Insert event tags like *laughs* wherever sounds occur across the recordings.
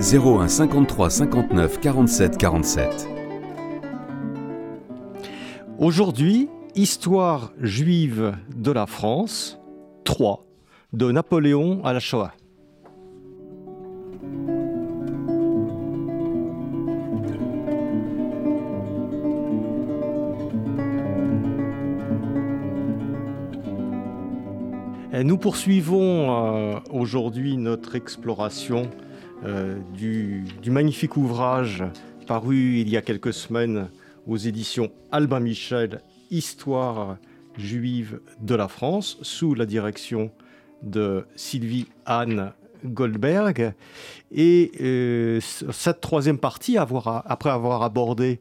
01 53 59 47 47. Aujourd'hui, Histoire juive de la France 3 de Napoléon à la Shoah. Nous poursuivons euh, aujourd'hui notre exploration euh, du, magnifique ouvrage paru il y a quelques semaines aux éditions Albin Michel, Histoire juive de la France, sous la direction de Sylvie Anne Goldberg. Et euh, cette troisième partie, après avoir abordé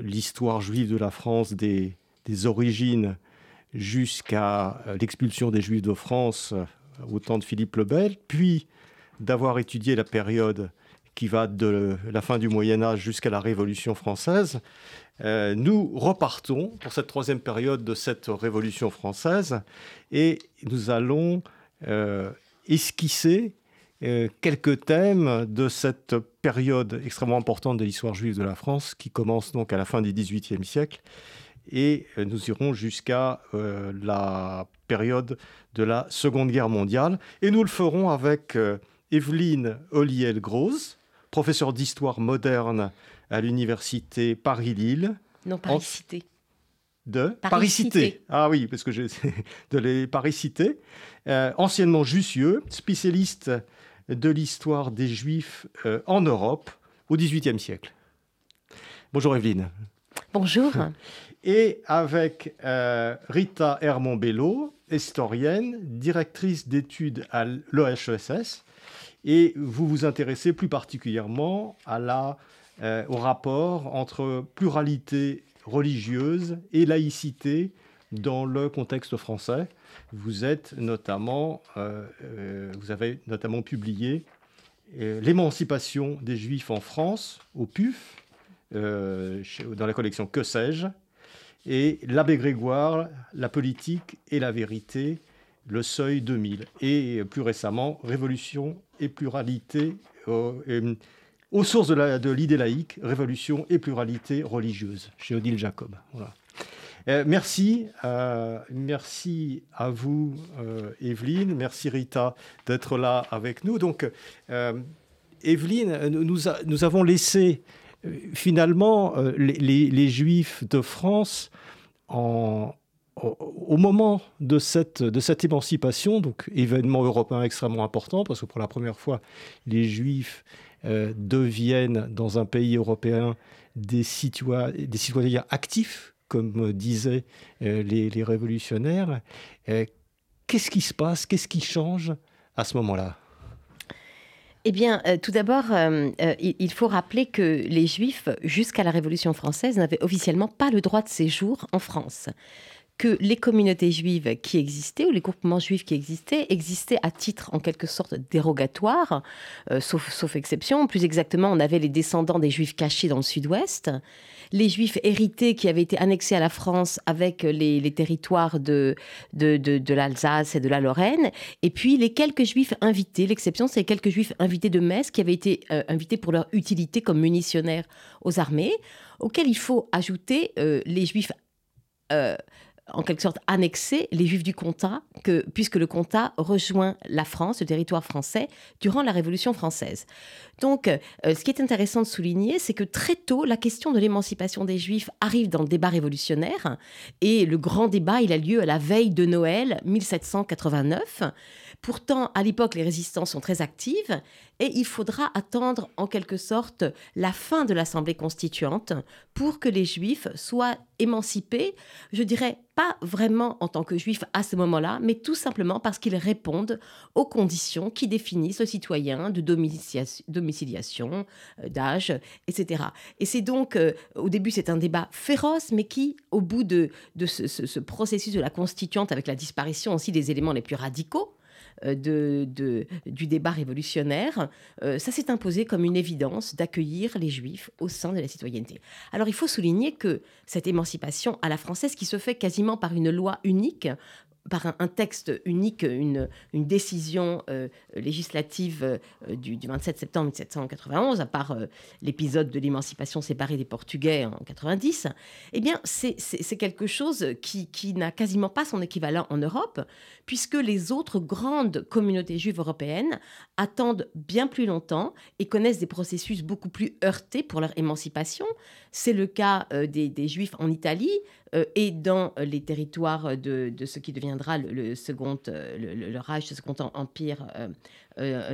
l'histoire juive de la France des origines jusqu'à euh, l'expulsion des Juifs de France euh, au temps de Philippe le Bel, puis d'avoir étudié la période qui va de la fin du Moyen Âge jusqu'à la Révolution française, euh, nous repartons pour cette troisième période de cette Révolution française et nous allons esquisser quelques thèmes de cette période extrêmement importante de l'histoire juive de la France qui commence donc à la fin du XVIIIe siècle et euh, nous irons jusqu'à euh, la période de la Seconde Guerre mondiale. Et nous le ferons avec euh, Evelyne Olliel-Gross, professeure d'histoire moderne à l'université Paris-Lille. Non, Paris-Cité. De Paris-Cité. ah oui, parce que j'ai *laughs* de les Paris-Cité. anciennement Jussieu, spécialiste de l'histoire des Juifs en Europe au XVIIIe siècle. Bonjour Evelyne. Bonjour. *laughs* et avec euh, Rita Hermont-Bello, historienne, directrice d'études à l'OHESS, et vous vous intéressez plus particulièrement euh, au rapport entre pluralité religieuse et laïcité dans le contexte français. Vous êtes notamment, euh, vous avez notamment publié L'émancipation des Juifs en France au PUF, dans la collection Que sais-je, et l'abbé Grégoire, la politique et la vérité, le seuil 2000. Et plus récemment, révolution et pluralité euh, aux sources de l'idée laïque, révolution et pluralité religieuse, chez Odile Jacob. Euh, merci, euh, merci à vous, Evelyne, merci Rita d'être là avec nous. Donc, Evelyne, nous, nous avons laissé finalement, euh, les, Juifs de France, au, moment de cette, émancipation, donc événement européen extrêmement important, parce que pour la première fois, les Juifs euh, deviennent dans un pays européen des, citoyens actifs, comme disaient euh, les, révolutionnaires. Qu'est-ce qui se passe? Qu'est-ce qui change à ce moment-là? Eh bien, euh, tout d'abord, euh, euh, il faut rappeler que les Juifs, jusqu'à la Révolution française, n'avaient officiellement pas le droit de séjour en France que les communautés juives qui existaient, ou les groupements juifs qui existaient, existaient à titre en quelque sorte dérogatoire, sauf, sauf exception. Plus exactement, on avait les descendants des juifs cachés dans le sud-ouest, les Juifs hérités qui avaient été annexés à la France avec les, territoires de, de, l'Alsace et de la Lorraine, et puis les quelques Juifs invités. L'exception, c'est les quelques Juifs invités de Metz qui avaient été euh, invités pour leur utilité comme munitionnaires aux armées, auxquels il faut ajouter euh, les Juifs euh, en quelque sorte annexer les Juifs du Comtat, que, puisque le Comtat rejoint la France, le territoire français, durant la Révolution française. Donc, euh, ce qui est intéressant de souligner, c'est que très tôt, la question de l'émancipation des Juifs arrive dans le débat révolutionnaire, et le grand débat, il a lieu à la veille de Noël 1789. Pourtant, à l'époque, les résistances sont très actives Et il faudra attendre en quelque sorte la fin de l'Assemblée constituante pour que les Juifs soient émancipés, je dirais pas vraiment en tant que juifs à ce moment-là, mais tout simplement parce qu'ils répondent aux conditions qui définissent le citoyen de domiciliation, euh, d'âge, etc. Et c'est donc, euh, au début, c'est un débat féroce, mais qui, au bout de, ce, processus de la constituante, avec la disparition aussi des éléments les plus radicaux, euh, du débat révolutionnaire, ça s'est imposé comme une évidence d'accueillir les juifs au sein de la citoyenneté. Alors il faut souligner que cette émancipation à la française, qui se fait quasiment par une loi unique, par un, texte unique, une, décision euh, législative euh, du, 27 septembre 1791, à part euh, l'épisode de l'émancipation séparée des Portugais en 90, eh bien, c'est quelque chose qui, qui n'a quasiment pas son équivalent en Europe, puisque les autres grandes communautés juives européennes attendent bien plus longtemps et connaissent des processus beaucoup plus heurtés pour leur émancipation. C'est le cas des, Juifs en Italie, et dans euh, les territoires de, de, ce qui deviendra le, second, euh, le, le, Reich, le second empire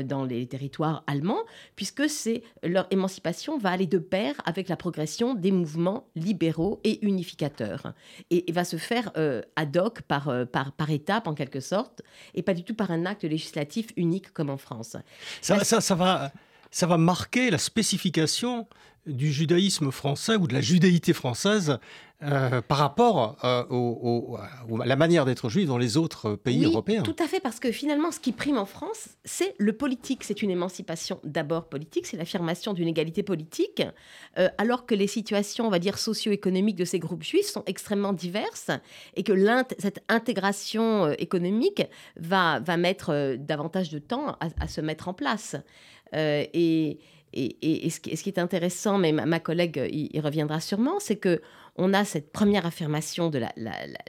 dans les territoires allemands, puisque c'est leur émancipation va aller de pair avec la progression des mouvements libéraux et unificateurs, et, va se faire ad hoc par, par, par étapes en quelque sorte, et pas du tout par un acte législatif unique comme en France. Ça, ça, ça va, ça va marquer la spécification du judaïsme français ou de la judaïté française euh, par rapport euh, à la manière d'être juif dans les autres pays oui, européens. Tout à fait, parce que finalement, ce qui prime en France, c'est le politique. C'est une émancipation d'abord politique, c'est l'affirmation d'une égalité politique, euh, alors que les situations, on va dire, socio-économiques de ces groupes juifs sont extrêmement diverses et que cette intégration économique va, va mettre davantage de temps à, se mettre en place. et et, ce, qui, est intéressant, mais ma, collègue y, reviendra sûrement, c'est que on a cette première affirmation de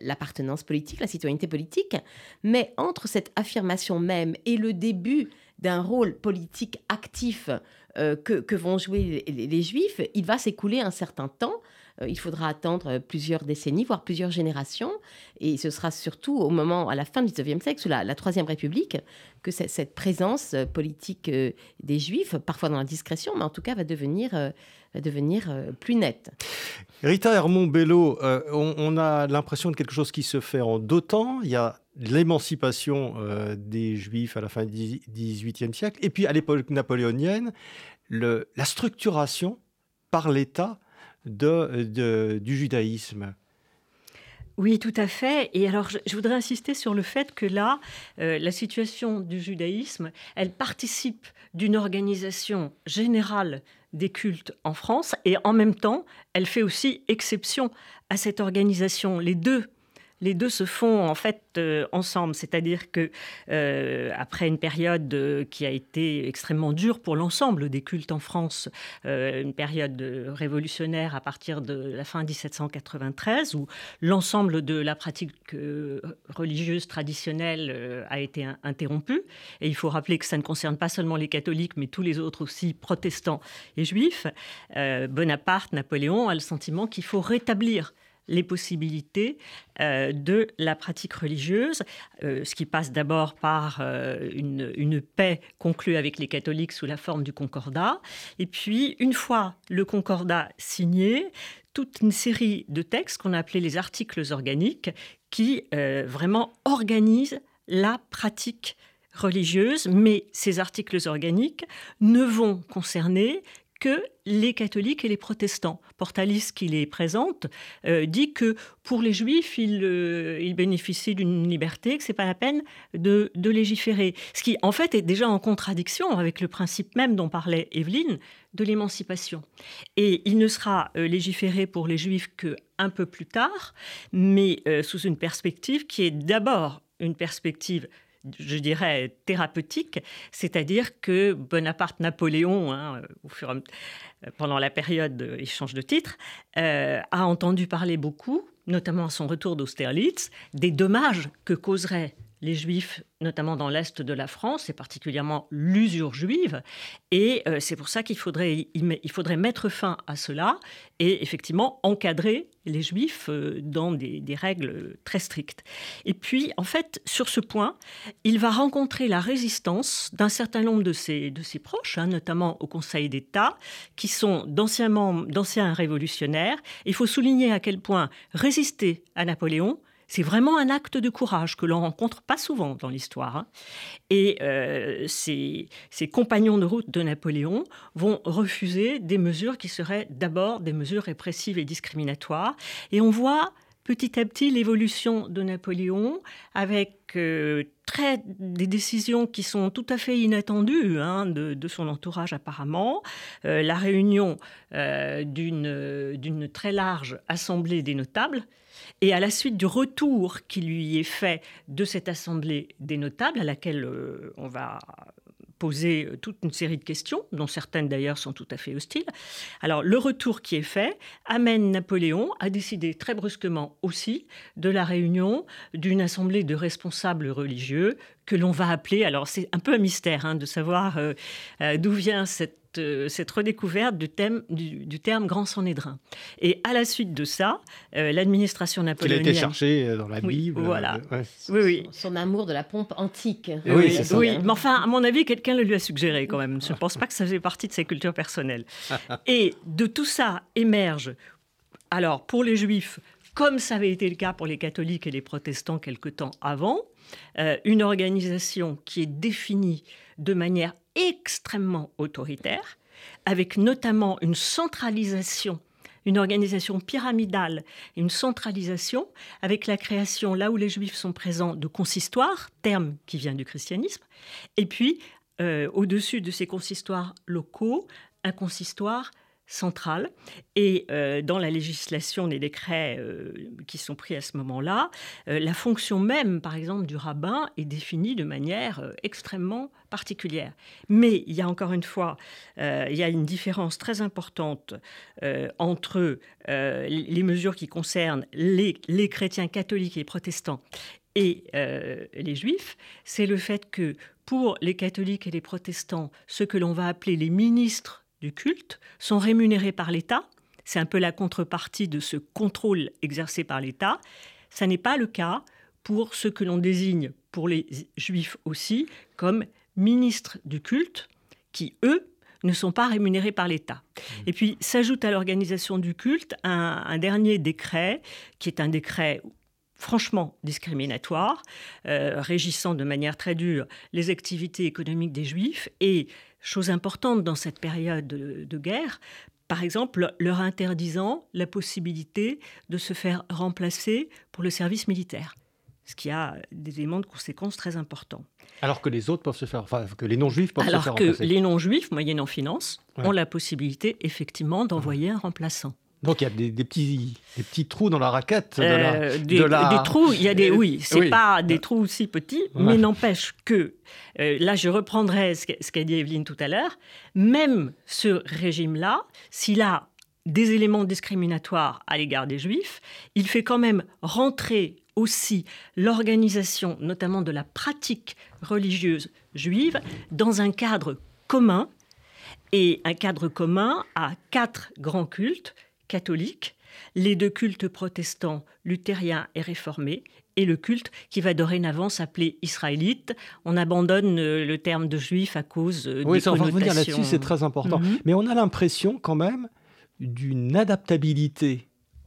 l'appartenance politique, la citoyenneté politique, mais entre cette affirmation même et le début d'un rôle politique actif euh, que, vont jouer les Juifs, il va s'écouler un certain temps il faudra attendre plusieurs décennies, voire plusieurs générations. Et ce sera surtout au moment, à la fin du XIXe siècle, sous la, Troisième République, que cette, présence euh, politique euh, des Juifs, parfois dans la discrétion, mais en tout cas va devenir, plus nette. Rita Hermont-Bello, on, a l'impression de quelque chose qui se fait en deux temps. Il y a l'émancipation des Juifs à la fin du XVIIIe siècle, et puis à l'époque napoléonienne, la structuration par l'État du judaïsme. Oui, tout à fait. Et alors, je, voudrais insister sur le fait que là, euh, la situation du judaïsme, elle participe d'une organisation générale des cultes en France et en même temps, elle fait aussi exception à cette organisation. Les deux les deux se font en fait euh, ensemble. C'est-à-dire que euh, après une période euh, qui a été extrêmement dure pour l'ensemble des cultes en France, une période révolutionnaire à partir de la fin 1793, où l'ensemble de la pratique religieuse traditionnelle a été interrompue. Et il faut rappeler que ça ne concerne pas seulement les catholiques, mais tous les autres aussi, protestants et juifs. Bonaparte, Napoléon a le sentiment qu'il faut rétablir les possibilités euh, de la pratique religieuse, euh, ce qui passe d'abord par euh, une, une, paix conclue avec les catholiques sous la forme du concordat. Et puis, une fois le concordat signé, toute une série de textes qu'on a appelés les articles organiques qui vraiment organisent la pratique religieuse, mais ces articles organiques ne vont concerner que les catholiques et les protestants. Portalis, qui les présente, euh, dit que pour les juifs, ils, euh, bénéficient d'une liberté, que ce n'est pas la peine de, légiférer. Ce qui, en fait, est déjà en contradiction avec le principe même dont parlait Evelyne, de l'émancipation. Et il ne sera euh, légiféré pour les juifs qu'un peu plus tard, mais sous une perspective qui est d'abord une perspective je dirais, thérapeutique, c'est-à-dire que Bonaparte-Napoléon, hein, pendant la période échange de titres, euh, a entendu parler beaucoup, notamment à son retour d'Austerlitz, des dommages que causerait les juifs, notamment dans l'Est de la France, et particulièrement l'usure juive. Et euh, c'est pour ça qu'il faudrait, il faudrait mettre fin à cela et effectivement encadrer les juifs euh, dans des, règles très strictes. Et puis, en fait, sur ce point, il va rencontrer la résistance d'un certain nombre de ses, de ses proches, hein, notamment au Conseil d'État, qui sont d'anciens révolutionnaires. Il faut souligner à quel point résister à Napoléon, c'est vraiment un acte de courage que l'on rencontre pas souvent dans l'histoire. Hein. Et euh, ces, compagnons de route de Napoléon vont refuser des mesures qui seraient d'abord des mesures répressives et discriminatoires. Et on voit petit à petit l'évolution de Napoléon avec euh, très, des décisions qui sont tout à fait inattendues hein, de, son entourage apparemment. Euh, la réunion d'une très large assemblée des notables et à la suite du retour qui lui est fait de cette assemblée des notables, à laquelle euh, on va poser euh, toute une série de questions, dont certaines d'ailleurs sont tout à fait hostiles. Alors le retour qui est fait amène Napoléon à décider très brusquement aussi de la réunion d'une assemblée de responsables religieux que l'on va appeler, alors c'est un peu un mystère hein, de savoir euh, d'où vient cette euh, cette redécouverte du, thème, du, terme grand sanhédrin. Et à la suite de ça, euh, l'administration napoléonienne... Il a été cherché euh, dans la Bible. voilà. oui, oui. Son, amour de la pompe antique. Oui, oui, mais enfin, à mon avis, quelqu'un le lui a suggéré quand même. Je ne pense pas que ça faisait partie de sa culture personnelle. *laughs* Et de tout ça émerge, alors pour les juifs, comme ça avait été le cas pour les catholiques et les protestants quelque temps avant, une organisation qui est définie de manière extrêmement autoritaire, avec notamment une centralisation une organisation pyramidale une centralisation avec la création, là où les juifs sont présents, de consistoires, terme qui vient du christianisme, et puis euh, au-dessus de ces consistoires locaux, un consistoire centrale. Et euh, dans la législation des décrets euh, qui sont pris à ce moment-là, euh, la fonction même, par exemple, du rabbin est définie de manière extrêmement particulière. Mais il y a encore une fois, il y a une différence très importante entre les mesures qui concernent les, les, chrétiens catholiques et protestants et les juifs. C'est le fait que pour les catholiques et les protestants, ce que l'on va appeler les ministres du culte sont rémunérés par l'État. C'est un peu la contrepartie de ce contrôle exercé par l'État. Ça n'est pas le cas pour ce que l'on désigne pour les juifs aussi comme ministres du culte, qui, eux, ne sont pas rémunérés par l'État. Mmh. Et puis s'ajoute à l'organisation du culte un, dernier décret, qui est un décret franchement discriminatoire, euh, régissant de manière très dure les activités économiques des juifs et chose importante dans cette période de, guerre, par exemple, leur interdisant la possibilité de se faire remplacer pour le service militaire, ce qui a des éléments de conséquences très importants. Alors que les autres peuvent se faire, enfin, que les non-juifs peuvent se faire remplacer. Alors que les non-juifs, moyennant finance, ont la possibilité effectivement d'envoyer un remplaçant. Donc il y a des, petits, des petits trous dans la raquette de la, des, des, trous, il y a des oui, c'est pas des trous si petits, mais n'empêche que euh, là je reprendrai ce qu'a dit Evelyne tout à l'heure, même ce régime-là, s'il a des éléments discriminatoires à l'égard des juifs, il fait quand même rentrer aussi l'organisation, notamment de la pratique religieuse juive, dans un cadre commun. Et un cadre commun à quatre grands cultes catholique, les deux cultes protestants, luthériens et réformés, et le culte qui va dorénavant s'appeler israélite. On abandonne euh, le terme de juif à cause euh, oui, des ça, on va revenir là-dessus, c'est très important. Mhm. Mais on a l'impression quand même d'une adaptabilité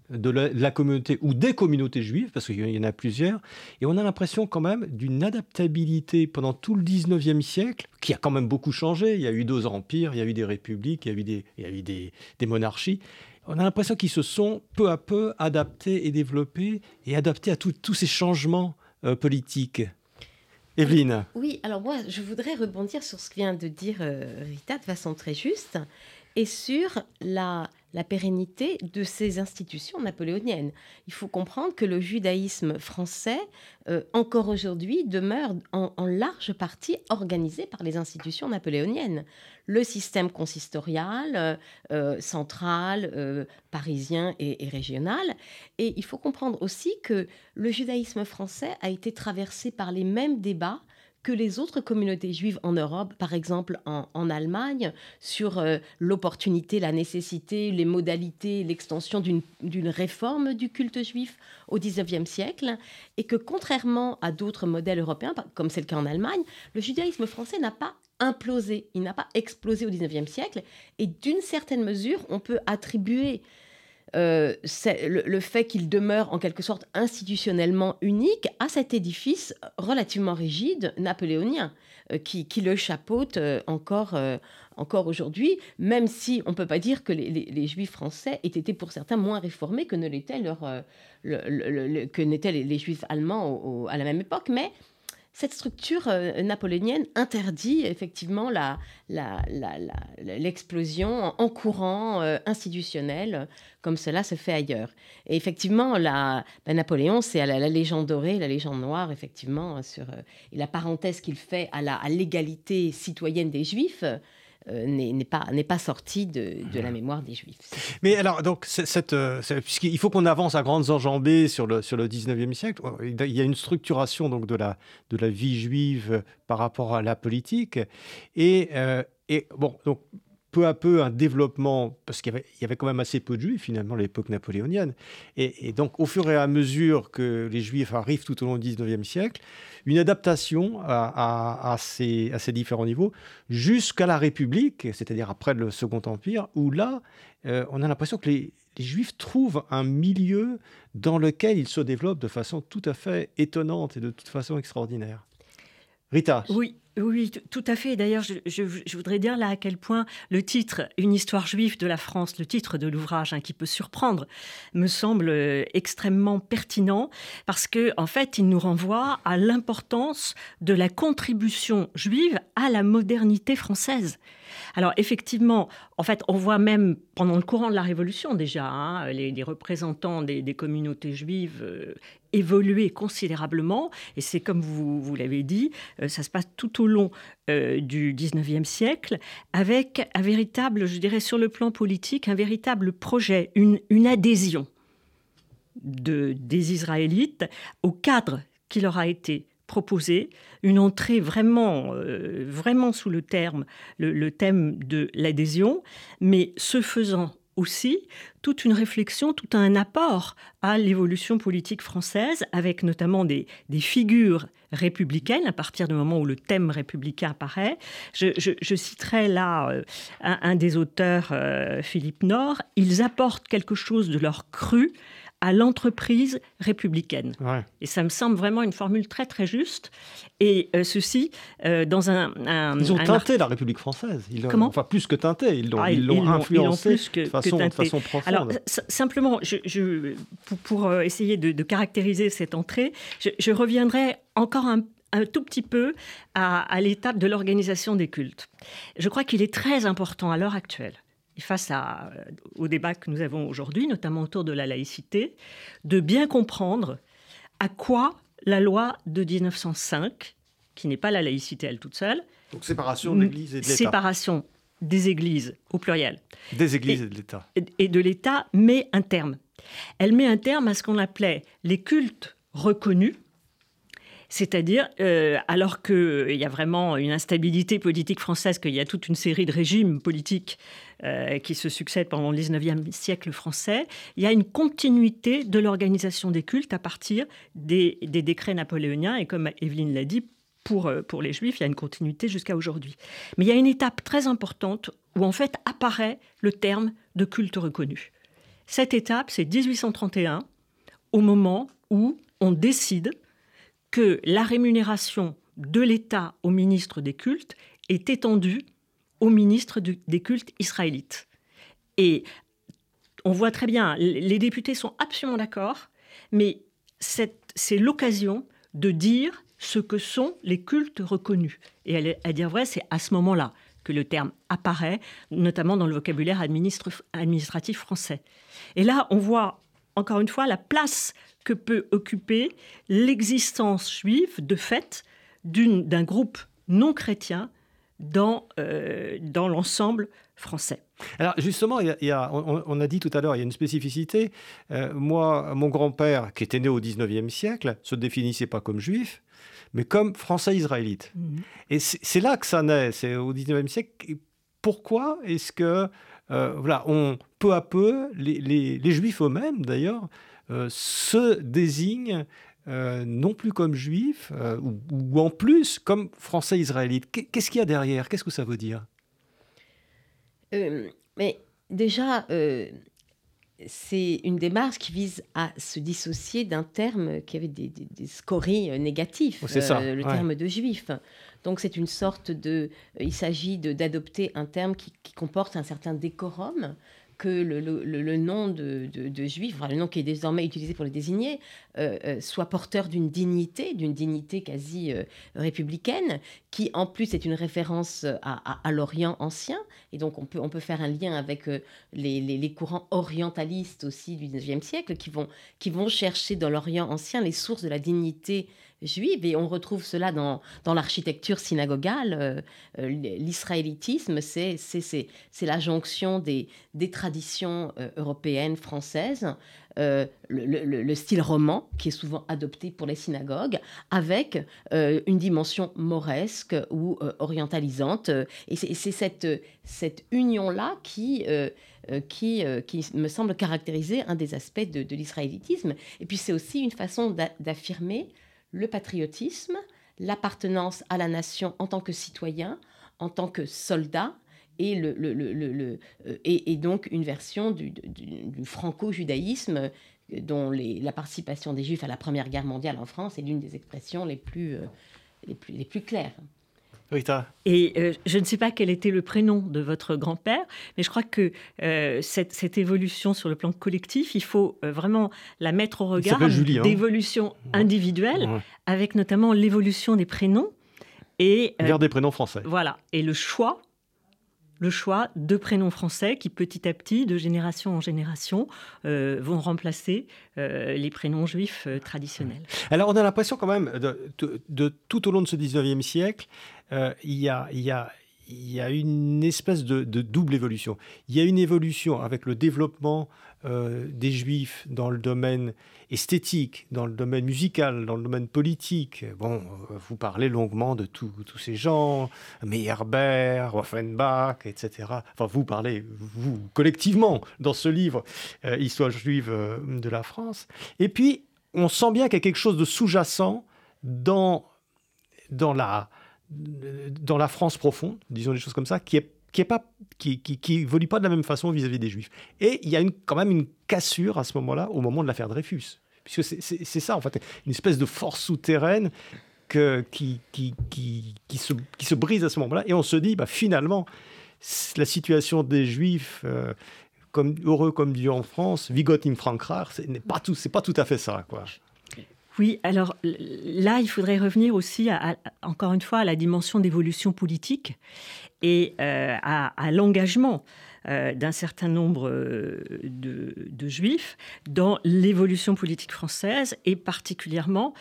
de la, communauté ou des communautés juives, parce qu'il y en a plusieurs, et on a l'impression quand même d'une adaptabilité pendant tout le 19e siècle, qui a quand même beaucoup changé. Il y a eu deux empires, il y a eu des républiques, il y a eu des, il y a eu des, des monarchies on a l'impression qu'ils se sont peu à peu adaptés et développés et adaptés à tous ces changements euh, politiques. Evelyne Oui, alors moi, je voudrais rebondir sur ce que vient de dire euh, Rita de façon très juste et sur la, la pérennité de ces institutions napoléoniennes. Il faut comprendre que le judaïsme français, euh, encore aujourd'hui, demeure en, large partie organisé par les institutions napoléoniennes. Le système consistorial, euh, euh, central, parisien et, et, régional. Et il faut comprendre aussi que le judaïsme français a été traversé par les mêmes débats que les autres communautés juives en Europe, par exemple en, Allemagne, sur euh, l'opportunité, la nécessité, les modalités, l'extension d'une réforme du culte juif au XIXe siècle, et que contrairement à d'autres modèles européens, comme c'est le cas en Allemagne, le judaïsme français n'a pas implosé, il n'a pas explosé au XIXe siècle, et d'une certaine mesure, on peut attribuer euh, le, fait qu'il demeure en quelque sorte institutionnellement unique à cet édifice relativement rigide napoléonien euh, qui, le chapeaute euh, encore, encore aujourd'hui, même si on ne peut pas dire que les, juifs français aient été pour certains moins réformés que ne l'étaient les, juifs allemands à la même époque. Mais cette structure euh, napoléonienne interdit effectivement l'explosion en courant euh, institutionnel, comme cela se fait ailleurs. Et effectivement, la, ben, Napoléon, c'est la, la, légende dorée, la légende noire, effectivement, sur, euh, et la parenthèse qu'il fait à l'égalité citoyenne des Juifs. Euh, n'est pas, pas sorti de, la mémoire des Juifs. Mais alors, donc, cette, euh, puisqu'il faut qu'on avance à grandes enjambées sur le, sur le 19e siècle, il y a une structuration donc, de, la, de la vie juive par rapport à la politique. Et, euh, et bon, donc, peu à peu un développement, parce qu'il y, avait, quand même assez peu de juifs finalement à l'époque napoléonienne, et, donc au fur et à mesure que les juifs arrivent tout au long du 19e siècle, une adaptation à, ces, différents niveaux jusqu'à la République, c'est-à-dire après le Second Empire, où là, euh, on a l'impression que les Juifs trouvent un milieu dans lequel ils se développent de façon tout à fait étonnante et de toute façon extraordinaire. Rita. Oui, oui, tout à fait. D'ailleurs, je, voudrais dire là à quel point le titre Une histoire juive de la France, le titre de l'ouvrage, hein, qui peut surprendre, me semble euh, extrêmement pertinent parce que, en fait, il nous renvoie à l'importance de la contribution juive à la modernité française. Alors effectivement, en fait, on voit même pendant le courant de la Révolution déjà, hein, les, représentants des, communautés juives euh, évoluer considérablement. Et c'est comme vous, l'avez dit, euh, ça se passe tout au long euh, du 19e siècle, avec un véritable, je dirais sur le plan politique, un véritable projet, une, adhésion de, des Israélites au cadre qui leur a été proposé, une entrée vraiment, euh, vraiment sous le terme, le thème de l'adhésion, mais ce faisant aussi toute une réflexion, tout un apport à l'évolution politique française, avec notamment des, figures républicaines à partir du moment où le thème républicain apparaît. Je, citerai là euh, un, des auteurs, euh, Philippe Nord. Ils apportent quelque chose de leur cru à l'entreprise républicaine. Et ça me semble vraiment une formule très très juste. Et euh, ceci euh, dans un, Ils ont teinté la République française. Ils Comment? Enfin, plus que teinté. Ils l'ont ah, influencé de, façon, de, façon, profonde. Alors, simplement, je, pour, euh, essayer de, caractériser cette entrée, je, reviendrai encore un, un tout petit peu à, à l'étape de l'organisation des cultes. Je crois qu'il est très important à l'heure actuelle face à, euh, au débat que nous avons aujourd'hui, notamment autour de la laïcité, de bien comprendre à quoi la loi de 1905, qui n'est pas la laïcité elle toute seule, donc séparation de l'Église et de l'État. Séparation des Églises au pluriel. Des Églises et, de l'État. Et de l'État met un terme. Elle met un terme à ce qu'on appelait les cultes reconnus, c'est-à-dire, euh, alors qu'il y a vraiment une instabilité politique française, qu'il y a toute une série de régimes politiques euh, qui se succèdent pendant le 19e siècle français, il y a une continuité de l'organisation des cultes à partir des, décrets napoléoniens. Et comme Evelyne l'a dit, pour, euh, pour les juifs, il y a une continuité jusqu'à aujourd'hui. Mais il y a une étape très importante où en fait apparaît le terme de culte reconnu. Cette étape, c'est 1831, au moment où on décide que la rémunération de l'État au ministre des cultes est étendue au ministre des cultes israélites. Et on voit très bien, les députés sont absolument d'accord, mais c'est l'occasion de dire ce que sont les cultes reconnus. Et à dire vrai, c'est à ce moment-là que le terme apparaît, notamment dans le vocabulaire administratif français. Et là, on voit encore une fois la place que peut occuper l'existence juive de fait d'un groupe non chrétien dans, euh, dans l'ensemble français. Alors justement, il y a, on, a dit tout à l'heure, il y a une spécificité. Euh, moi, mon grand-père, qui était né au 19e siècle, se définissait pas comme juif, mais comme français israélite. Mhm. Et c'est là que ça naît, c'est au 19e siècle. Pourquoi est-ce que, euh, voilà, on, peu à peu, les, les, juifs eux-mêmes, d'ailleurs, se désignent euh, non plus comme juif, euh, ou, en plus comme français israélite. Qu'est-ce qu'il y a derrière? Qu'est-ce que ça veut dire? Euh, Mais déjà, c'est une démarche qui vise à se dissocier d'un terme qui avait des, des, scories négatifs, ça, le terme de juif. Donc c'est une sorte de... Il s'agit d'adopter un terme qui, qui, comporte un certain décorum, que le, nom de, juif, le nom qui est désormais utilisé pour le désigner, euh, euh, soit porteur d'une dignité, d'une dignité quasi euh, républicaine, qui en plus est une référence à, l'Orient ancien. Et donc on peut, on peut faire un lien avec les, courants orientalistes aussi du XIXe siècle, qui vont, qui vont chercher dans l'Orient ancien les sources de la dignité juive. Et on retrouve cela dans, dans l'architecture synagogale. Euh, euh, l'israélitisme, c'est, la jonction des, des traditions euh, européennes, françaises, le, style roman, qui est souvent adopté pour les synagogues, avec une dimension mauresque ou orientalisante. Et c'est, cette, cette union-là qui... qui, qui, me semble caractériser un des aspects de l'israélitisme. Et puis c'est aussi une façon d'affirmer le patriotisme, l'appartenance à la nation en tant que citoyen, en tant que soldat, et, euh, donc une version du, franco-judaïsme dont la participation des Juifs à la Première Guerre mondiale en France est l'une des expressions les plus, euh, les les plus claires. Et euh, je ne sais pas quel était le prénom de votre grand-père, mais je crois que euh, cette, évolution sur le plan collectif, il faut euh, vraiment la mettre au regard d'évolution individuelle, avec notamment l'évolution des prénoms. Et, Vers des prénoms français. Voilà. Et le choix le choix de prénoms français qui petit à petit, de génération en génération, euh, vont remplacer euh, les prénoms juifs euh, traditionnels. Alors on a l'impression quand même, de, tout au long de ce 19e siècle, il y a, y a il y a une espèce de, double évolution. Il y a une évolution avec le développement euh, des juifs dans le domaine esthétique, dans le domaine musical, dans le domaine politique. Bon, euh, vous parlez longuement de tous ces gens, Meyerbeer, Offenbach, etc. Enfin, vous parlez, vous, collectivement, dans ce livre, euh, Histoire juive de la France. Et puis, on sent bien qu'il y a quelque chose de sous-jacent dans, dans la dans la France profonde, disons des choses comme ça, qui est qui est pas qui, qui, évolue pas de la même façon vis-à-vis des juifs. Et il y a une, quand même une cassure à ce moment-là, au moment de l'affaire Dreyfus. Puisque c'est ça, en fait, une espèce de force souterraine que, qui, qui, qui, qui, se, qui se brise à ce moment-là. Et on se dit, bah, finalement, la situation des juifs, euh, comme, heureux comme Dieu en France, Vigot in Frankreich, ce n'est pas, tout, pas tout à fait ça. Quoi. Oui, alors là, il faudrait revenir aussi, encore une fois, à la dimension d'évolution politique et euh, à, l'engagement euh, d'un certain nombre euh, de, juifs dans l'évolution politique française et particulièrement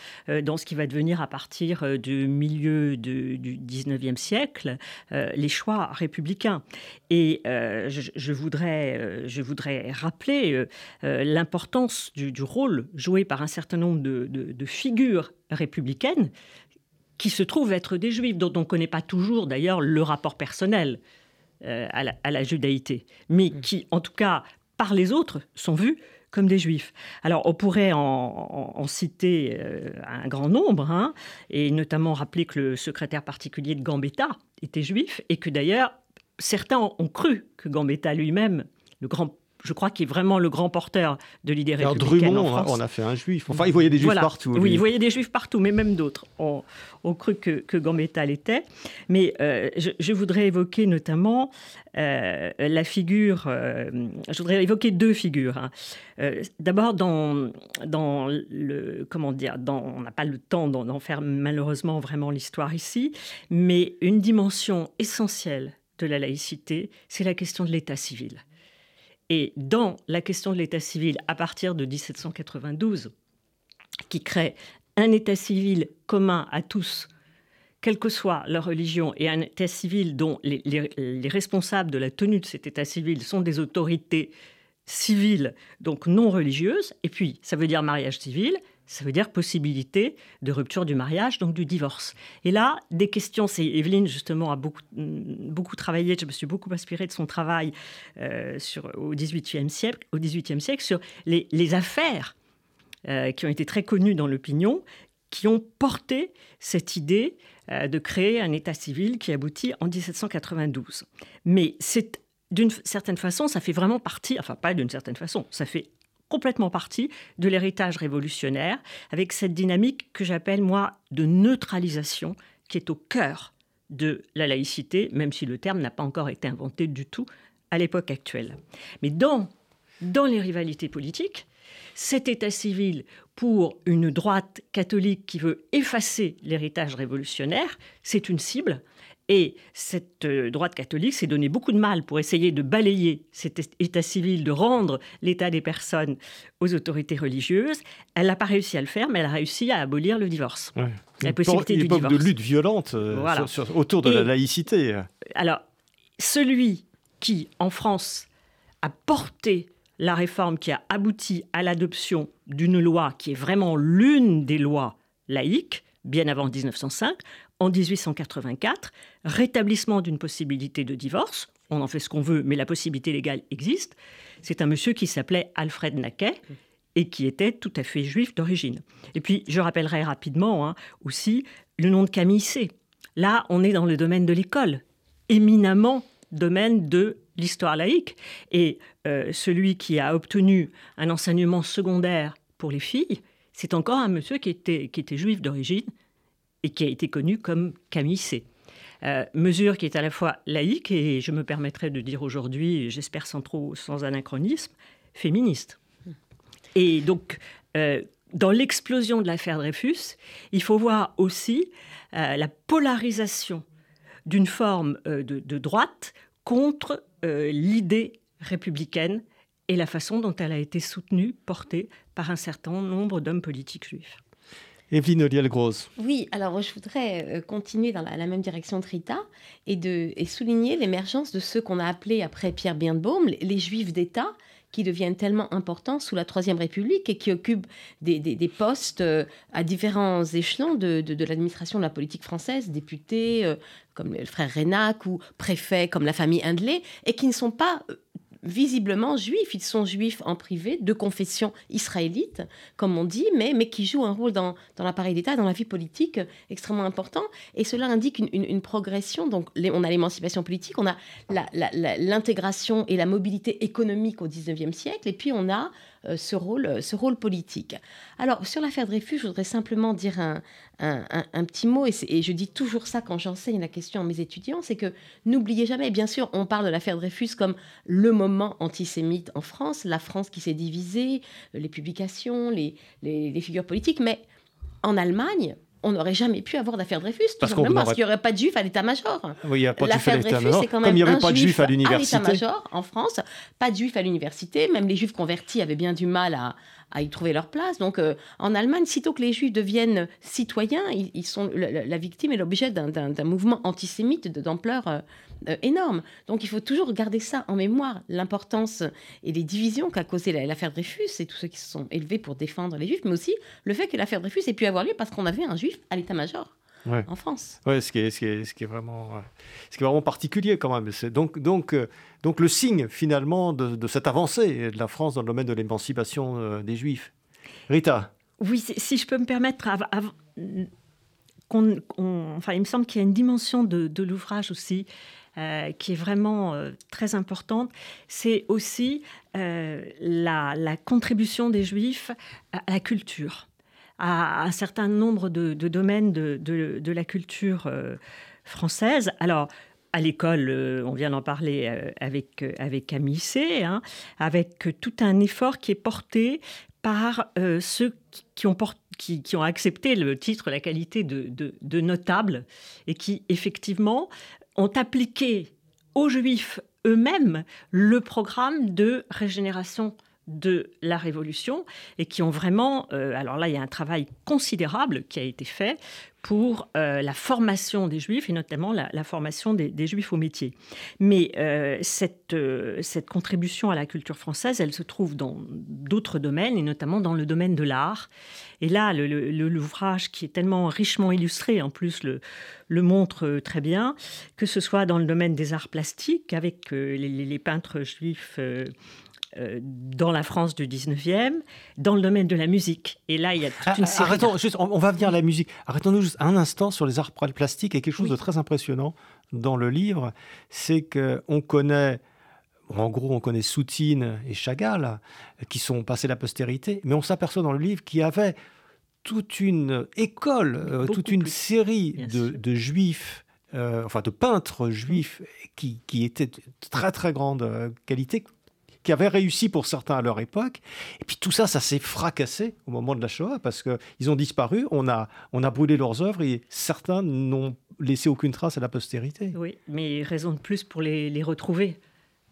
dans ce qui va devenir à partir du milieu du 19e siècle les choix républicains. Et je, voudrais, je voudrais rappeler l'importance du, rôle joué par un certain nombre de figures républicaines qui se trouvent être des juifs, dont on ne connaît pas toujours d'ailleurs le rapport personnel euh, à, la, judaïté, mais mm. qui, en tout cas, par les autres, sont vus comme des juifs. Alors, on pourrait en, citer euh, un grand nombre, hein, et notamment rappeler que le secrétaire particulier de Gambetta était juif, et que d'ailleurs, certains ont cru que Gambetta lui-même, le grand je crois qu'il est vraiment le grand porteur de l'idée républicaine en France. on a fait un juif. Enfin, il voyait des juifs partout. Oui, il voyait des juifs partout, mais même d'autres ont, cru que, que Gambetta l'était. Mais euh, je, voudrais évoquer notamment euh, la figure. Euh, je voudrais évoquer deux figures. Hein. D'abord, dans, dans le. Comment dire dans, On n'a pas le temps d'en faire malheureusement vraiment l'histoire ici, mais une dimension essentielle de la laïcité, c'est la question de l'état civil. Et dans la question de l'état civil, à partir de 1792, qui crée un état civil commun à tous, quelle que soit leur religion, et un état civil dont les, les responsables de la tenue de cet état civil sont des autorités civiles, donc non religieuses, et puis ça veut dire mariage civil, ça veut dire possibilité de rupture du mariage, donc du divorce. Et là, des questions, c'est Evelyne justement a beaucoup, beaucoup travaillé, je me suis beaucoup inspirée de son travail euh, au XVIIIe siècle, au siècle sur les, affaires euh, qui ont été très connues dans l'opinion, qui ont porté cette idée euh, de créer un État civil qui aboutit en 1792. Mais c'est d'une certaine façon, ça fait vraiment partie, enfin pas d'une certaine façon, ça fait complètement partie de l'héritage révolutionnaire, avec cette dynamique que j'appelle, moi, de neutralisation, qui est au cœur de la laïcité, même si le terme n'a pas encore été inventé du tout à l'époque actuelle. Mais dans, dans les rivalités politiques, cet état civil pour une droite catholique qui veut effacer l'héritage révolutionnaire, c'est une cible et cette euh, droite catholique s'est donné beaucoup de mal pour essayer de balayer cet état civil, de rendre l'état des personnes aux autorités religieuses. Elle n'a pas réussi à le faire, mais elle a réussi à abolir le divorce. La possibilité une du divorce. de lutte violente euh, autour de la laïcité. Alors, celui qui, en France, a porté la réforme qui a abouti à l'adoption d'une loi qui est vraiment l'une des lois laïques, bien avant 1905, en 1884, rétablissement d'une possibilité de divorce. On en fait ce qu'on veut, mais la possibilité légale existe. C'est un monsieur qui s'appelait Alfred Naquet et qui était tout à fait juif d'origine. Et puis, je rappellerai rapidement hein, aussi le nom de Camille C. Là, on est dans le domaine de l'école, éminemment domaine de l'histoire laïque. Et euh, celui qui a obtenu un enseignement secondaire pour les filles, c'est encore un monsieur qui était, qui était juif d'origine et qui a été connu comme Camille C. Euh, mesure qui est à la fois laïque et, je me permettrai de dire aujourd'hui, j'espère sans trop, sans anachronisme, féministe. Et donc, euh, dans l'explosion de l'affaire Dreyfus, il faut voir aussi la polarisation d'une forme de, droite contre l'idée républicaine et la façon dont elle a été soutenue, portée par un certain nombre d'hommes politiques juifs. Evelyne Oliel-Grosse. Oui, alors je voudrais euh, continuer dans la, même direction de Rita et, de, et souligner l'émergence de ceux qu'on a appelés après Pierre Birnbaum, les, juifs d'État, qui deviennent tellement importants sous la Troisième République et qui occupent des, postes euh, à différents échelons de, l'administration de la politique française, députés euh, comme le frère Renac ou préfets comme la famille Hindley, et qui ne sont pas visiblement juifs. Ils sont juifs en privé, de confession israélite, comme on dit, mais, mais qui jouent un rôle dans, dans l'appareil d'État, dans la vie politique extrêmement important. Et cela indique une, progression. Donc, on a l'émancipation politique, on a l'intégration et la mobilité économique au 19e siècle, et puis on a euh, ce, rôle, euh, ce rôle politique. Alors, sur l'affaire Dreyfus, je voudrais simplement dire un, un, petit mot, et, je dis toujours ça quand j'enseigne la question à mes étudiants, c'est que n'oubliez jamais, bien sûr, on parle de l'affaire Dreyfus comme le moment antisémite en France, la France qui s'est divisée, les publications, les, les figures politiques, mais en Allemagne, on n'aurait jamais pu avoir d'affaire Dreyfus, tout parce simplement parce qu'il n'y aurait pas de juifs à l'état-major. Oui, il n'y a pas de juifs à l'état-major. Comme il n'y avait pas de juifs à l'université. l'état-major en France, pas de juifs à l'université. Même les juifs convertis avaient bien du mal à, à y trouver leur place. Donc euh, en Allemagne, sitôt que les juifs deviennent citoyens, ils, sont la, victime est l'objet d'un mouvement antisémite d'ampleur euh, euh, énorme. Donc il faut toujours garder ça en mémoire, l'importance et les divisions qu'a causé l'affaire Dreyfus et tous ceux qui se sont élevés pour défendre les juifs, mais aussi le fait que l'affaire Dreyfus ait pu avoir lieu parce qu'on avait un juif à l'état-major. En France. Ouais, ce qui est, ce qui est, ce qui est vraiment, ce qui est vraiment particulier quand même. C'est donc, donc, donc le signe finalement de, cette avancée de la France dans le domaine de l'émancipation des Juifs. Rita. Oui, si je peux me permettre, enfin, il me semble qu'il y a une dimension de, de l'ouvrage aussi euh, qui est vraiment euh, très importante, c'est aussi euh, la, contribution des Juifs à, la culture, à, un certain nombre de, domaines de, la culture française. Alors, à l'école, on vient d'en parler avec, avec Camille hein, avec tout un effort qui est porté par ceux qui ont, qui, ont accepté le titre, la qualité de notable, et qui effectivement ont appliqué aux Juifs eux-mêmes le programme de régénération de la Révolution et qui ont vraiment, euh, alors là il y a un travail considérable qui a été fait pour euh, la formation des juifs et notamment la, formation des, juifs au métier. Mais euh, cette, contribution à la culture française, elle se trouve dans d'autres domaines et notamment dans le domaine de l'art. Et là, l'ouvrage qui est tellement richement illustré, en plus le, le montre très bien, que ce soit dans le domaine des arts plastiques avec les, peintres juifs dans la France du 19e, dans le domaine de la musique. Et là, il y a toute ah, une série... Arrêtons, juste, on, va venir à la musique. Arrêtons-nous juste un instant sur les arts plastiques. Et quelque chose de très impressionnant dans le livre, c'est qu'on connaît... En gros, on connaît Soutine et Chagall, qui sont passés la postérité, mais on s'aperçoit dans le livre qu'il y avait toute une école, euh, toute une série de, juifs euh, enfin de peintres juifs qui, qui, étaient de très très grande qualité, qui avaient réussi pour certains à leur époque. Et puis tout ça, ça s'est fracassé au moment de la Shoah parce qu'ils ont disparu, on a, on a brûlé leurs œuvres et certains n'ont laissé aucune trace à la postérité. Oui, mais raison de plus pour les, les retrouver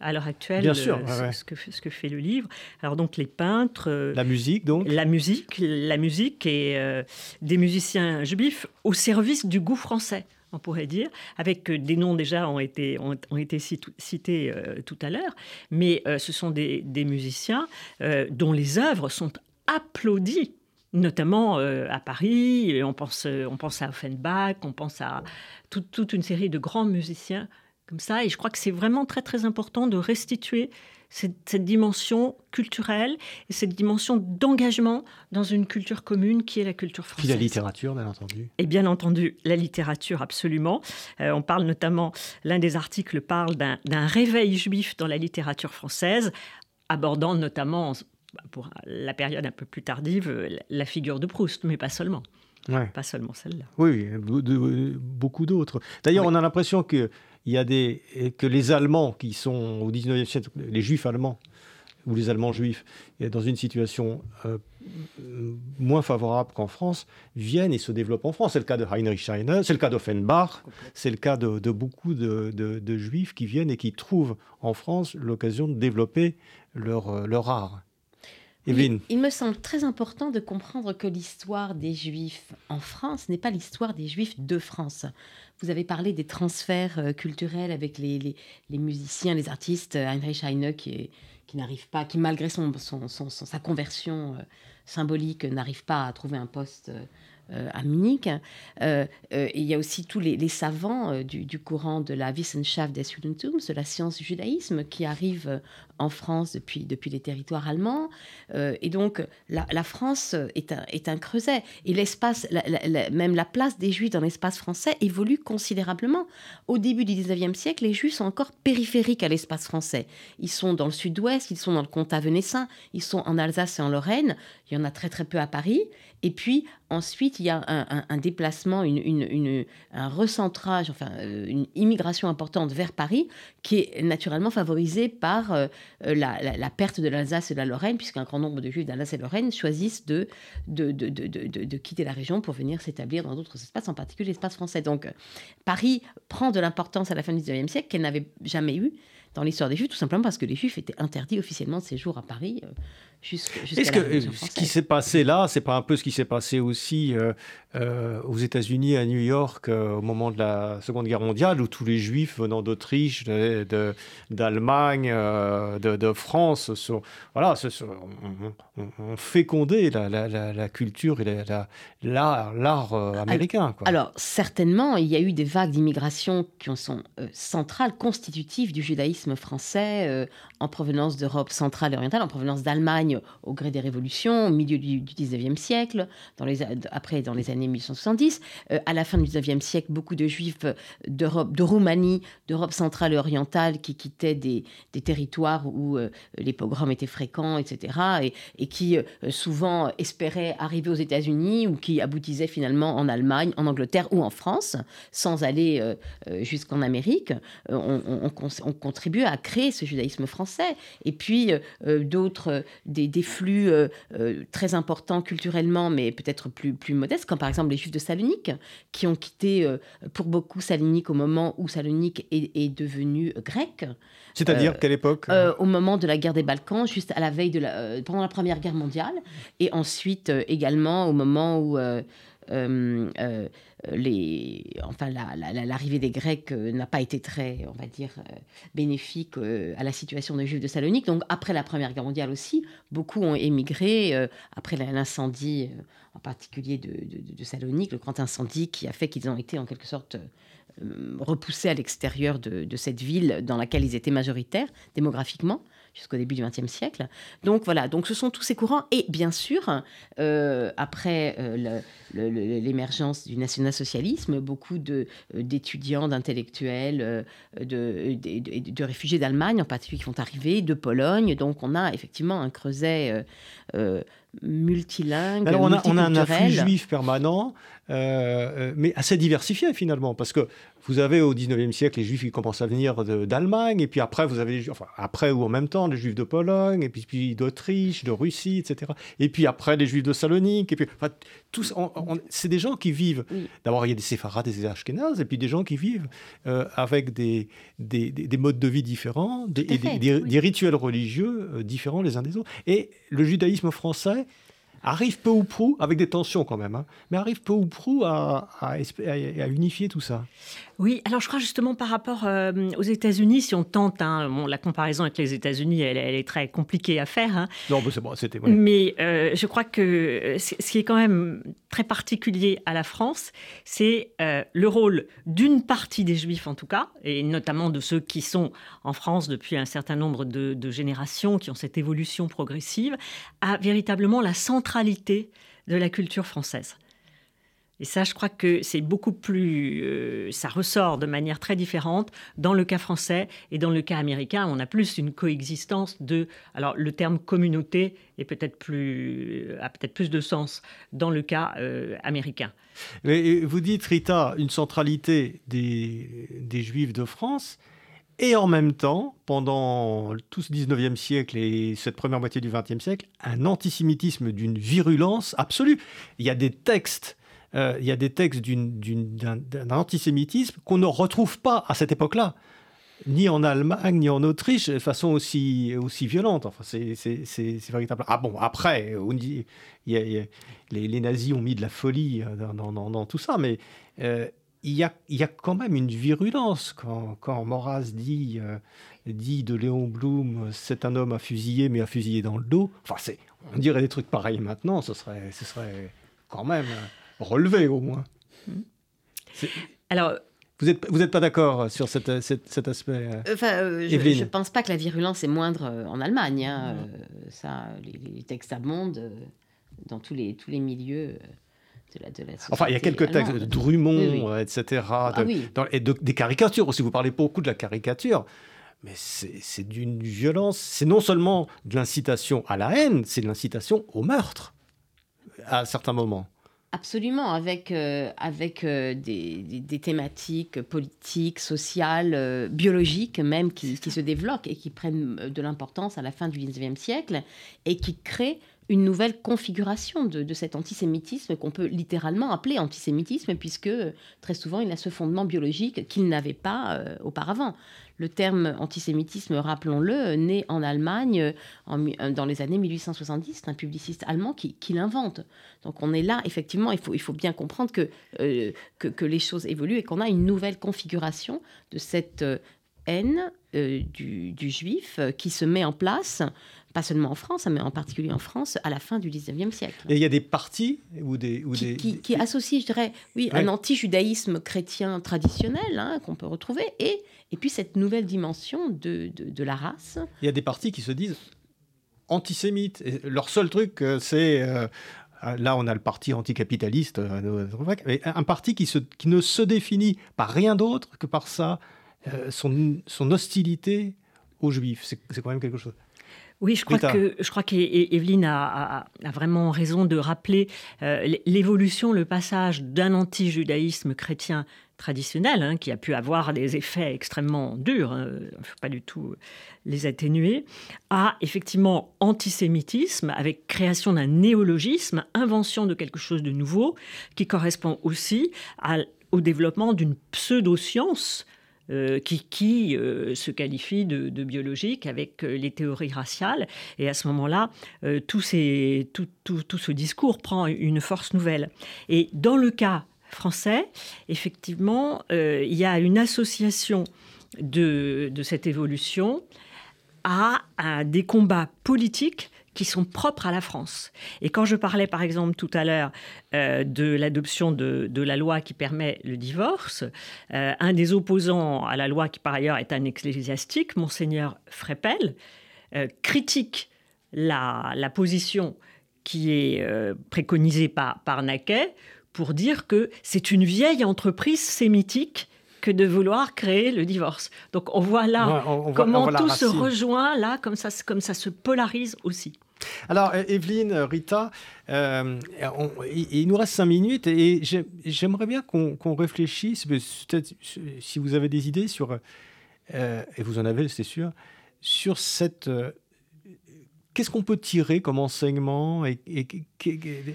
à l'heure actuelle, Bien sûr, euh, ce, que, ce, que, fait le livre. Alors donc les peintres, euh, la musique donc, la musique, la musique et euh, des musiciens juifs au service du goût français on pourrait dire, avec euh, des noms déjà ont été, ont, été cités euh, tout à l'heure, mais euh, ce sont des, musiciens dont les œuvres sont applaudies notamment à Paris. On pense, on pense à Offenbach, on pense à toute une série de grands musiciens comme ça. Et je crois que c'est vraiment très très important de restituer cette, dimension culturelle et cette dimension d'engagement dans une culture commune qui est la culture française. Puis la littérature, bien entendu. Et bien entendu, la littérature, absolument. Euh, on parle notamment, l'un des articles parle d'un réveil juif dans la littérature française, abordant notamment, pour la période un peu plus tardive, la figure de Proust, mais pas seulement. Pas seulement celle-là. Oui, beaucoup d'autres. D'ailleurs, on a l'impression que il y a des, que les Allemands qui sont au 19e siècle, les Juifs allemands, ou les Allemands juifs, dans une situation euh, moins favorable qu'en France, viennent et se développent en France. C'est le cas de Heinrich Heine, c'est le cas d'Offenbach, c'est le cas de, beaucoup de, Juifs qui viennent et qui trouvent en France l'occasion de développer leur, euh, leur art. Il, il, me semble très important de comprendre que l'histoire des Juifs en France n'est pas l'histoire des Juifs de France. Vous avez parlé des transferts euh, culturels avec les, musiciens, les artistes. Euh, Heinrich Heine qui, qui n'arrive pas, qui malgré son, sa conversion euh, symbolique, n'arrive pas à trouver un poste à Munich. Euh, euh, il y a aussi tous les, savants du, courant de la Wissenschaft des Judentums, de la science du judaïsme, qui arrivent en France depuis, depuis les territoires allemands. et donc, la, France est un, est un, creuset. Et l'espace, même la place des Juifs dans l'espace français évolue considérablement. Au début du 19e siècle, les Juifs sont encore périphériques à l'espace français. Ils sont dans le sud-ouest, ils sont dans le comtat venessin, ils sont en Alsace et en Lorraine. Il y en a très très peu à Paris. Et puis ensuite, il y a un, déplacement, une, un recentrage, enfin euh, une immigration importante vers Paris, qui est naturellement favorisée par euh, la, perte de l'Alsace et de la Lorraine, puisqu'un grand nombre de Juifs d'Alsace et de Lorraine choisissent de de, de, de, quitter la région pour venir s'établir dans d'autres espaces, en particulier l'espace français. Donc Paris prend de l'importance à la fin du XIXe siècle qu'elle n'avait jamais eu dans l'histoire des Juifs, tout simplement parce que les Juifs étaient interdits officiellement de séjour à Paris. Euh, est-ce que euh, ce qui s'est passé là, c'est pas un peu ce qui s'est passé aussi euh, euh, aux États-Unis, à New York, au moment de la Seconde Guerre mondiale, où tous les Juifs venant d'Autriche, d'Allemagne, de, de, France, sont, voilà, ont, fécondé la, la, la, culture et l'art américain. Quoi. Alors certainement, il y a eu des vagues d'immigration qui sont centrales, constitutives du judaïsme français en provenance d'Europe centrale et orientale, en provenance d'Allemagne au gré des révolutions, au milieu du, 19e siècle, dans les, après dans les années 1870. Euh, à la fin du 19e siècle, beaucoup de juifs d'Europe, de Roumanie, d'Europe centrale et orientale qui quittaient des, territoires où euh, les pogroms étaient fréquents, etc. Et, et qui euh, souvent espéraient arriver aux États-Unis ou qui aboutissaient finalement en Allemagne, en Angleterre ou en France, sans aller jusqu'en Amérique. On, on, contribué à créer ce judaïsme français. Et puis d'autres, des, des, flux très importants culturellement, mais peut-être plus, plus modestes, comme par exemple les Juifs de Salonique, qui ont quitté pour beaucoup Salonique au moment où Salonique est, est devenue grecque. C'est-à-dire quelle époque Au moment de la guerre des Balkans, juste à la veille de la, pendant la Première Guerre mondiale, et ensuite également au moment où euh, euh, les, enfin, l'arrivée des Grecs euh, n'a pas été très, on va dire, bénéfique à la situation des Juifs de Salonique. Donc, après la Première Guerre mondiale aussi, beaucoup ont émigré après l'incendie, en particulier de, Salonique, le grand incendie qui a fait qu'ils ont été en quelque sorte repoussés à l'extérieur de, de, cette ville dans laquelle ils étaient majoritaires démographiquement jusqu'au début du XXe siècle. Donc voilà, donc ce sont tous ces courants. Et bien sûr, euh, après euh, l'émergence du national-socialisme, beaucoup euh, d'étudiants, d'intellectuels, de, de, réfugiés d'Allemagne en particulier qui vont arriver, de Pologne. Donc on a effectivement un creuset multilingue. Alors on a, on a un afflux juif permanent, mais assez diversifié finalement, parce que vous avez au 19e siècle les juifs qui commencent à venir d'Allemagne, et puis après, vous avez les enfin, après ou en même temps, les juifs de Pologne, et puis, puis d'Autriche, de Russie, etc. Et puis après, les juifs de Salonique, et puis, enfin, tous, c'est des gens qui vivent. D'abord, il y a des séfarades, des ashkénazes, et puis des gens qui vivent euh, avec des des, des, modes de vie différents, des, des, rituels religieux euh, différents les uns des autres. Et le judaïsme français, arrive peu ou prou, avec des tensions quand même, hein, mais arrive peu ou prou à, unifier tout ça. Oui, alors je crois justement par rapport euh, aux États-Unis, si on tente, hein, la comparaison avec les États-Unis, elle, est très compliquée à faire. Hein. Non, mais c'est bon, c'était. Mais euh, je crois que euh, ce qui est quand même très particulier à la France, c'est le rôle d'une partie des Juifs en tout cas, et notamment de ceux qui sont en France depuis un certain nombre de, de générations, qui ont cette évolution progressive, à véritablement la centralité de la culture française. Et ça, je crois que c'est beaucoup plus. Euh, ça ressort de manière très différente dans le cas français et dans le cas américain. On a plus une coexistence de. Alors, le terme communauté est peut-être plus, a peut-être plus de sens dans le cas euh, américain. Mais vous dites, Rita, une centralité des, des Juifs de France. Et en même temps, pendant tout ce 19e siècle et cette première moitié du 20e siècle, un antisémitisme d'une virulence absolue. Il y a des textes euh, il y a des textes d'un antisémitisme qu'on ne retrouve pas à cette époque-là, ni en Allemagne, ni en Autriche, de façon aussi, aussi violente. Enfin, c'est véritable. Ah bon, après, les, nazis ont mis de la folie euh, dans, dans, tout ça, mais euh, il, y a, il y a quand même une virulence quand, quand Maurras dit, dit de Léon Blum, c'est un homme à fusiller, mais à fusiller dans le dos. Enfin, on dirait des trucs pareils maintenant, ce serait, ce serait quand même relevé au moins. Alors, vous n'êtes vous êtes pas d'accord sur cet, cet, aspect euh, enfin, euh, Je ne pense pas que la virulence est moindre euh, en Allemagne. Hein. ça, les, textes abondent dans tous les, tous les milieux. De la, de la enfin, il y a quelques textes, de Drummond, etc. Ah et des caricatures aussi. Vous parlez beaucoup de la caricature, mais c'est d'une violence. C'est non seulement de l'incitation à la haine, c'est de l'incitation au meurtre à certains moments. Absolument, avec, euh, avec euh, des, des, thématiques politiques, sociales, euh, biologiques même qui, qui, se développent et qui prennent de l'importance à la fin du XIXe siècle et qui créent une nouvelle configuration de, de cet antisémitisme qu'on peut littéralement appeler antisémitisme puisque très souvent il a ce fondement biologique qu'il n'avait pas auparavant le terme antisémitisme, rappelons-le, né en Allemagne euh, dans les années 1870. C'est un publiciste allemand qui, l'invente. Donc on est là, effectivement, il faut, bien comprendre que, euh, que, les choses évoluent et qu'on a une nouvelle configuration de cette euh, haine du, juif qui se met en place pas seulement en France, mais en particulier en France, à la fin du 19e siècle. Et il y a des partis ou des... Ou qui, des, qui, associent, je dirais, oui, un anti-judaïsme chrétien traditionnel hein, qu'on peut retrouver, et, et puis cette nouvelle dimension de, de, la race. Il y a des partis qui se disent antisémites. Et leur seul truc, euh, c'est... Euh, là, on a le parti anticapitaliste, euh, un parti qui, se, qui ne se définit par rien d'autre que par sa, son, son hostilité aux juifs. C'est quand même quelque chose. Oui, je crois que je crois qu'Evelyne a, a, vraiment raison de rappeler l'évolution, le passage d'un anti-judaïsme chrétien traditionnel, hein, qui a pu avoir des effets extrêmement durs, hein, il ne faut pas du tout les atténuer, à effectivement antisémitisme, avec création d'un néologisme, invention de quelque chose de nouveau, qui correspond aussi au développement d'une pseudo-science euh, qui, euh, se qualifie de, biologique avec euh, les théories raciales. Et à ce moment-là, tout, ce discours prend une force nouvelle. Et dans le cas français, effectivement, il y a une association de, cette évolution à, des combats politiques qui sont propres à la France. Et quand je parlais par exemple tout à l'heure euh, de l'adoption de, la loi qui permet le divorce, euh, un des opposants à la loi qui par ailleurs est un ecclésiastique, monseigneur Frepel, critique la, position qui est préconisée par, par Naquet pour dire que c'est une vieille entreprise sémitique que de vouloir créer le divorce. Donc on voit là comment tout se rejoint, là, comme ça, comme ça se polarise aussi. Alors, e-, Evelyne, Rita, euh, il nous reste cinq minutes et j'aimerais bien qu'on réfléchisse, peut-être si vous avez des idées sur, euh, et vous en avez, c'est sûr, sur cette euh, qu'est-ce qu'on peut tirer comme enseignement et,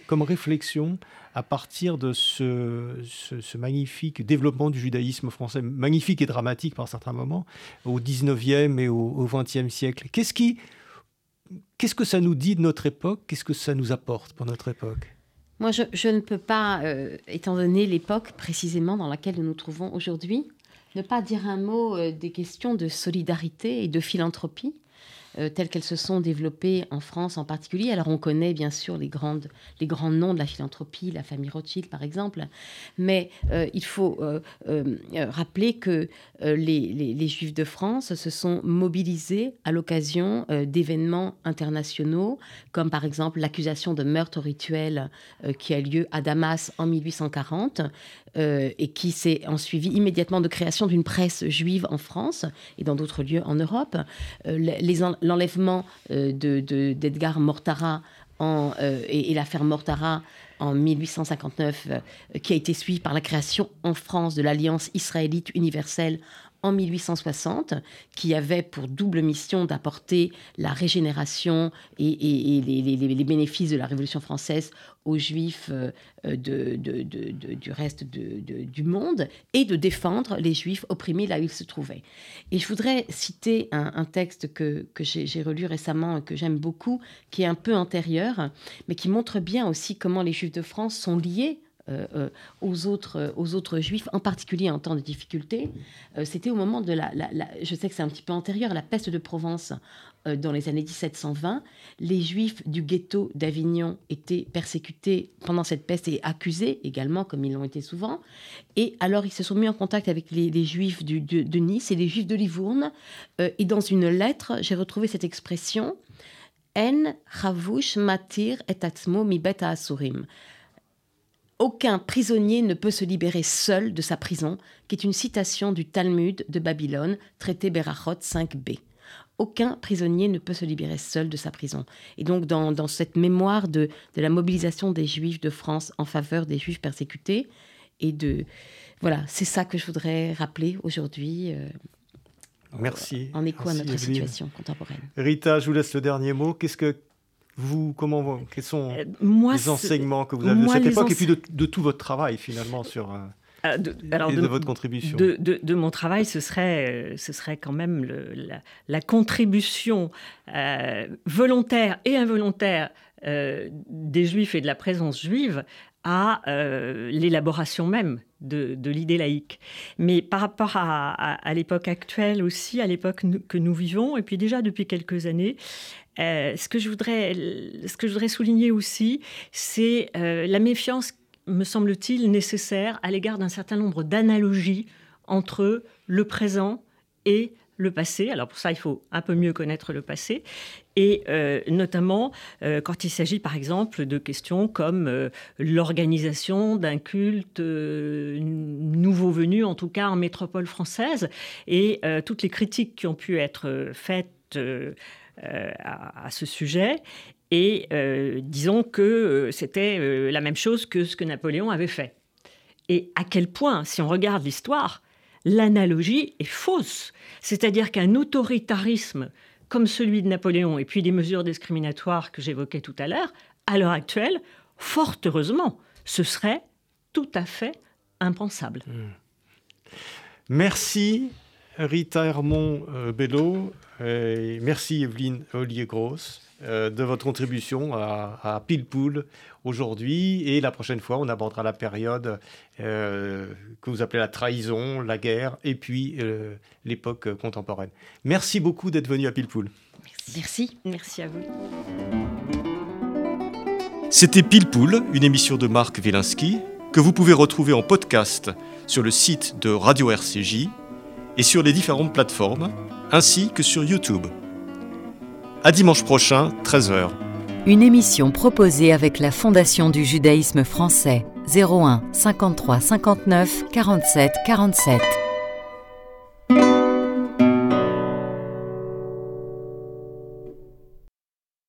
comme réflexion à partir de ce, magnifique développement du judaïsme français, magnifique et dramatique par certains moments, au 19e et au, 20e siècle? Qu'est-ce qui, qu'est-ce que ça nous dit de notre époque? Qu'est-ce que ça nous apporte pour notre époque? Moi, je, ne peux pas, euh, étant donné l'époque précisément dans laquelle nous nous trouvons aujourd'hui, ne pas dire un mot euh, des questions de solidarité et de philanthropie euh, telles qu'elles se sont développées en France en particulier. Alors on connaît bien sûr les, grandes, les grands noms de la philanthropie, la famille Rothschild par exemple, mais euh, il faut euh, rappeler que les, Juifs de France se sont mobilisés à l'occasion d'événements internationaux, comme par exemple l'accusation de meurtre rituel qui a lieu à Damas en 1840 et qui s'est en suivi immédiatement de création d'une presse juive en France et dans d'autres lieux en Europe. les, l'enlèvement euh, d'Edgar Mortara euh, et, l'affaire Mortara en 1859, euh, qui a été suivie par la création en France de l'Alliance israélite universelle en 1860, qui avait pour double mission d'apporter la régénération et, les, bénéfices de la Révolution française aux Juifs euh, du reste du monde et de défendre les Juifs opprimés là où ils se trouvaient. Et je voudrais citer un, texte que, que j'ai relu récemment et que j'aime beaucoup, qui est un peu antérieur, mais qui montre bien aussi comment les Juifs de France sont liés aux, autres, euh, aux autres juifs, en particulier en temps de difficulté. C'était au moment de la, Je sais que c'est un petit peu antérieur, la peste de Provence dans les années 1720. Les juifs du ghetto d'Avignon étaient persécutés pendant cette peste et accusés également, comme ils l'ont été souvent. Et alors ils se sont mis en contact avec les, juifs de, Nice et les juifs de Livourne. et dans une lettre, j'ai retrouvé cette expression. En matir et mi beta asurim aucun prisonnier ne peut se libérer seul de sa prison, qui est une citation du Talmud de Babylone, traité Berachot 5b. Aucun prisonnier ne peut se libérer seul de sa prison. Et donc, dans, cette mémoire de, la mobilisation des Juifs de France en faveur des Juifs persécutés, et de. Voilà, c'est ça que je voudrais rappeler aujourd'hui. Euh, Merci. En écho à notre situation contemporaine. Rita, je vous laisse le dernier mot. Qu'est-ce que vous, comment, quels sont euh, les enseignements que vous avez de cette époque et puis de, tout votre travail finalement sur euh, ah, et de, votre contribution de, mon travail, ce serait, euh, ce serait quand même la, contribution volontaire et involontaire des Juifs et de la présence juive à l'élaboration même de, l'idée laïque. Mais par rapport à, à l'époque actuelle aussi, à l'époque que nous vivons, et puis déjà depuis quelques années, euh, ce, que je voudrais, souligner aussi, c'est euh, la méfiance, me semble-t-il, nécessaire à l'égard d'un certain nombre d'analogies entre le présent et le passé. Alors pour ça, il faut un peu mieux connaître le passé. Et euh, notamment quand il s'agit par exemple de questions comme l'organisation d'un culte nouveau venu, en tout cas en métropole française, et toutes les critiques qui ont pu être faites à, ce sujet. Et disons que c'était la même chose que ce que Napoléon avait fait. Et à quel point, si on regarde l'histoire, l'analogie est fausse. C'est-à-dire qu'un autoritarisme comme celui de Napoléon et puis des mesures discriminatoires que j'évoquais tout à l'heure, à l'heure actuelle, fort heureusement, ce serait tout à fait impensable. Hmm. Merci Rita Hermont euh, merci Evelyne Ollier-Gross euh, de votre contribution à, à Pilpoul aujourd'hui. Et la prochaine fois, on abordera la période euh, que vous appelez la trahison, la guerre, et puis l'époque contemporaine. Merci beaucoup d'être venu à Pilpoul. Merci. Merci à vous. C'était Pilpoul, une émission de Marc Wielinski que vous pouvez retrouver en podcast sur le site de Radio RCJ et sur les différentes plateformes, ainsi que sur YouTube. À dimanche prochain, 13h. Une émission proposée avec la Fondation du judaïsme français 01 53 59 47 47.